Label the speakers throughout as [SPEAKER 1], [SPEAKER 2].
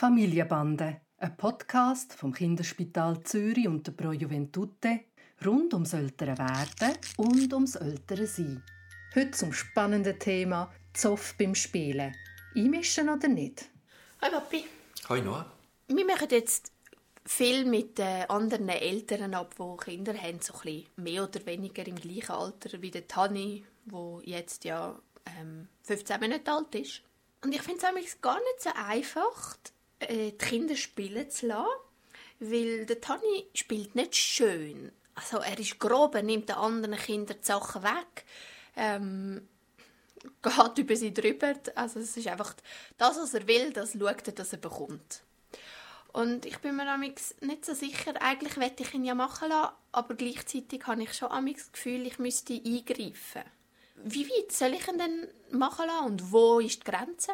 [SPEAKER 1] Familienbande, ein Podcast vom Kinderspital Zürich und der Pro Juventute rund ums ältere Werden und ums ältere Sein. Heute zum spannenden Thema Zoff beim Spielen. Einmischen oder nicht?
[SPEAKER 2] Hi Papi.
[SPEAKER 3] Hi Noah.
[SPEAKER 2] Wir machen jetzt viel mit den anderen Eltern ab, die Kinder haben, so ein bisschen mehr oder weniger im gleichen Alter wie der Tani, wo jetzt ja ähm, 15 Monate alt ist. Und ich finde es gar nicht so einfach, äh, die Kinder spielen zu lassen, weil der Tani spielt nicht schön. Also er ist grob, er nimmt den anderen Kindern die Sachen weg, ähm, geht über sie drüber. Also es ist einfach das, was er will, das schaut er, dass er bekommt. Und ich bin mir nicht so sicher, eigentlich werde ich ihn ja machen lassen, aber gleichzeitig habe ich schon das Gefühl, ich müsste eingreifen. Wie weit soll ich ihn denn machen lassen und wo ist die Grenze?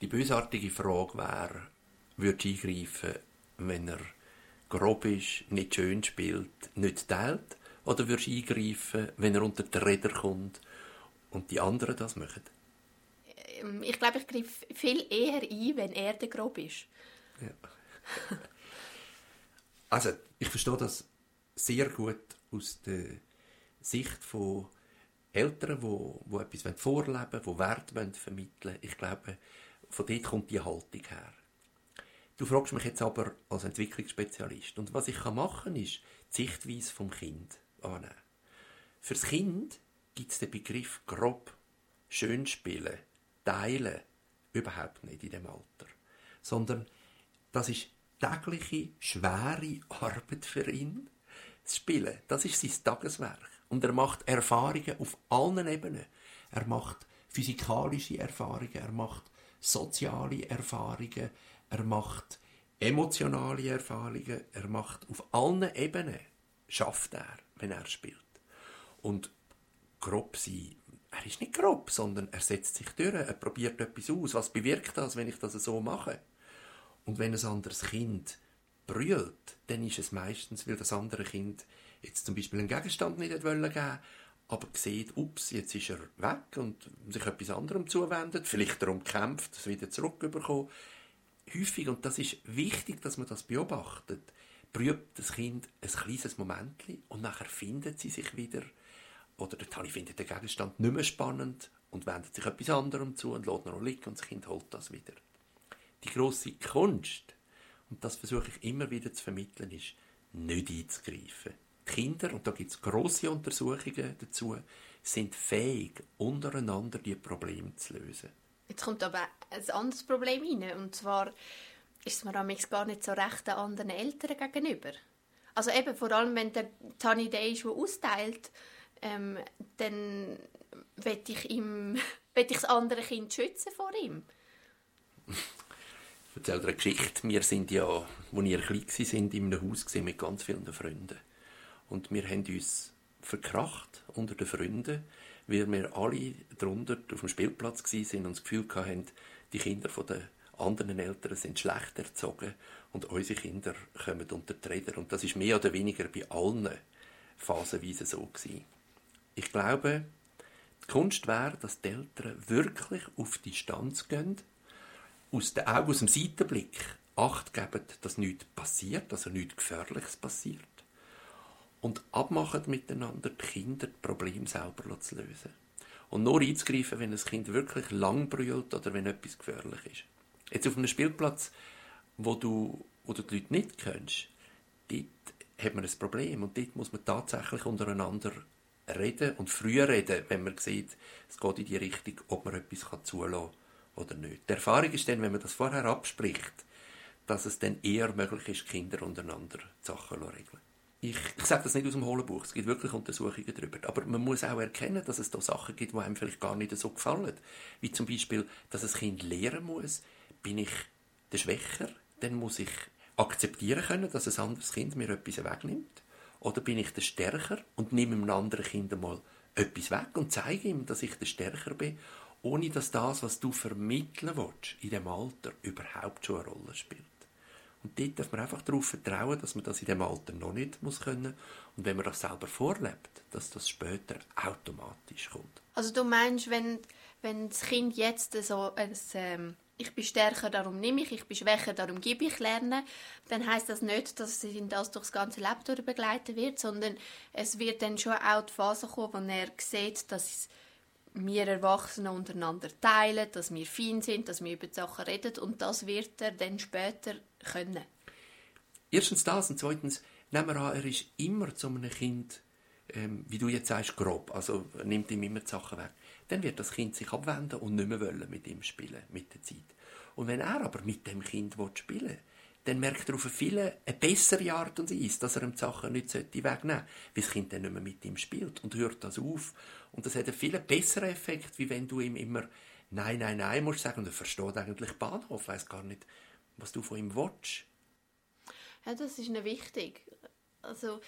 [SPEAKER 3] Die bösartige Frage wäre, würde eingreifen, wenn er grob ist, nicht schön spielt, nicht teilt? Oder würdest du eingreifen, wenn er unter die Räder kommt und die anderen das machen?
[SPEAKER 2] Ähm, ich glaube, ich greife viel eher ein, wenn er der grob ist. Ja.
[SPEAKER 3] also, ich verstehe das sehr gut aus der Sicht von Eltern, die, die etwas vorleben wollen, die Werte vermitteln wollen. Ich glaube, von dort kommt die Haltung her. Du fragst mich jetzt aber als Entwicklungsspezialist. Und was ich machen kann, ist die Sichtweise vom Kind annehmen. Für das Kind gibt es den Begriff grob, schön spielen, teilen überhaupt nicht in dem Alter. Sondern das ist tägliche, schwere Arbeit für ihn. Das Spielen, das ist sein Tageswerk. Und er macht Erfahrungen auf allen Ebenen. Er macht physikalische Erfahrungen, er macht soziale Erfahrungen, er macht emotionale Erfahrungen, er macht auf allen Ebenen, schafft er, wenn er spielt. Und grob sein, er ist nicht grob, sondern er setzt sich durch, er probiert etwas aus. Was bewirkt das, wenn ich das so mache? Und wenn ein anderes Kind brüllt, dann ist es meistens, weil das andere Kind jetzt zum Beispiel einen Gegenstand nicht geben aber sieht, ups, jetzt ist er weg und sich etwas anderem zuwendet, vielleicht darum kämpft, es wieder zurückbekommen. Häufig, und das ist wichtig, dass man das beobachtet, prüft das Kind ein kleines Moment und nachher findet sie sich wieder. Oder der Tani findet den Gegenstand nicht mehr spannend und wendet sich etwas anderem zu und lässt noch liegen und das Kind holt das wieder. Die grosse Kunst, und das versuche ich immer wieder zu vermitteln, ist, nicht einzugreifen. Die Kinder, und da gibt es grosse Untersuchungen dazu, sind fähig, untereinander die Probleme zu lösen.
[SPEAKER 2] Jetzt kommt aber ein anderes Problem rein, und zwar ist es mir gar nicht so recht den anderen Eltern gegenüber. Also eben, vor allem, wenn der Tani der ist, der austeilt, ähm, dann will ich, ihm, will ich das andere Kind schützen vor ihm.
[SPEAKER 3] Ich erzähle dir eine Geschichte. Wir sind ja, als wir klein waren, in einem Haus mit ganz vielen Freunden. Und wir haben uns verkracht unter den Freunden, weil wir alle drunter auf dem Spielplatz waren und das Gefühl hatten, die Kinder der anderen Eltern sind schlecht erzogen und unsere Kinder kommen unter die Räder. Und das ist mehr oder weniger bei allen phasenweise so gewesen. Ich glaube, die Kunst wäre, dass die Eltern wirklich auf die Distanz gehen, aus den Augen, aus dem Seitenblick Acht geben, dass nichts passiert, also nichts Gefährliches passiert und abmachen miteinander, die Kinder das Problem selber zu lösen. Und nur einzugreifen, wenn ein Kind wirklich lang brüllt oder wenn etwas gefährlich ist. Jetzt auf einem Spielplatz, wo du, wo du die Leute nicht kennst, dort hat man ein Problem und dort muss man tatsächlich untereinander reden und früher reden, wenn man sieht, es geht in die Richtung, ob man etwas zulassen kann oder nicht. Die Erfahrung ist dann, wenn man das vorher abspricht, dass es dann eher möglich ist, Kinder untereinander die Sachen zu regeln ich, ich sage das nicht aus dem hohlen Buch, es gibt wirklich Untersuchungen darüber. Aber man muss auch erkennen, dass es da Sachen gibt, die einem vielleicht gar nicht so gefallen. Wie zum Beispiel, dass ein Kind lernen muss, bin ich der Schwächer, dann muss ich akzeptieren können, dass ein anderes Kind mir etwas wegnimmt. Oder bin ich der Stärker und nehme einem anderen Kind einmal etwas weg und zeige ihm, dass ich der Stärker bin, ohne dass das, was du vermitteln willst, in dem Alter überhaupt schon eine Rolle spielt. Und dort darf man einfach darauf vertrauen, dass man das in dem Alter noch nicht muss können. Und wenn man das selber vorlebt, dass das später automatisch kommt.
[SPEAKER 2] Also du meinst, wenn, wenn das Kind jetzt so ein, ähm, ich bin stärker, darum nehme ich, ich bin schwächer, darum gebe ich lernen, dann heißt das nicht, dass ihn das durch das ganze Leben begleiten wird, sondern es wird dann schon auch die Phase kommen, wo er sieht, dass wir Erwachsene untereinander teilen, dass wir fein sind, dass wir über die Sachen reden und das wird er dann später können.
[SPEAKER 3] Erstens das und zweitens, nehmen wir an, er ist immer zu einem Kind, ähm, wie du jetzt sagst, grob, also nimmt ihm immer die Sachen weg dann wird das Kind sich abwenden und nicht mehr wollen mit ihm spielen, mit der Zeit. Und wenn er aber mit dem Kind spielen will, dann merkt er auf eine viel eine bessere Art und Weise, dass er ihm die Sachen nicht wegnehmen sollte, weil das Kind dann nicht mehr mit ihm spielt und hört das auf. Und das hat einen viel besseren Effekt, wie wenn du ihm immer Nein, nein, nein musst sagen und er versteht eigentlich Bahnhof, weiß gar nicht, was du von ihm willst.
[SPEAKER 2] Ja, das ist nicht wichtig. Also,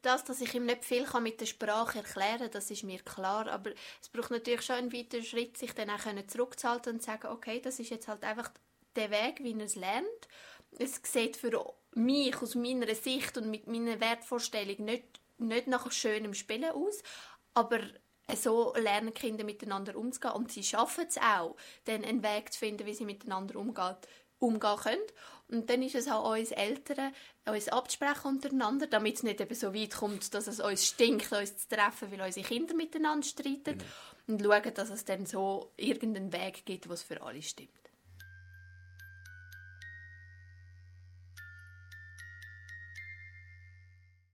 [SPEAKER 2] das, dass ich ihm nicht viel mit der Sprache erklären kann, das ist mir klar. Aber es braucht natürlich schon einen weiteren Schritt, sich dann auch zurückzuhalten und zu sagen, okay, das ist jetzt halt einfach der Weg, wie er es lernt. Es sieht für mich aus meiner Sicht und mit meiner Wertvorstellung nicht, nicht nach schönem Spielen aus, aber so lernen Kinder miteinander umzugehen und sie schaffen es auch, dann einen Weg zu finden, wie sie miteinander umgehen, umgehen können. Und dann ist es auch uns Eltern, uns abzusprechen untereinander, damit es nicht eben so weit kommt, dass es uns stinkt, uns zu treffen, weil unsere Kinder miteinander streiten. Genau. Und schauen, dass es dann so irgendeinen Weg gibt, was für alle stimmt.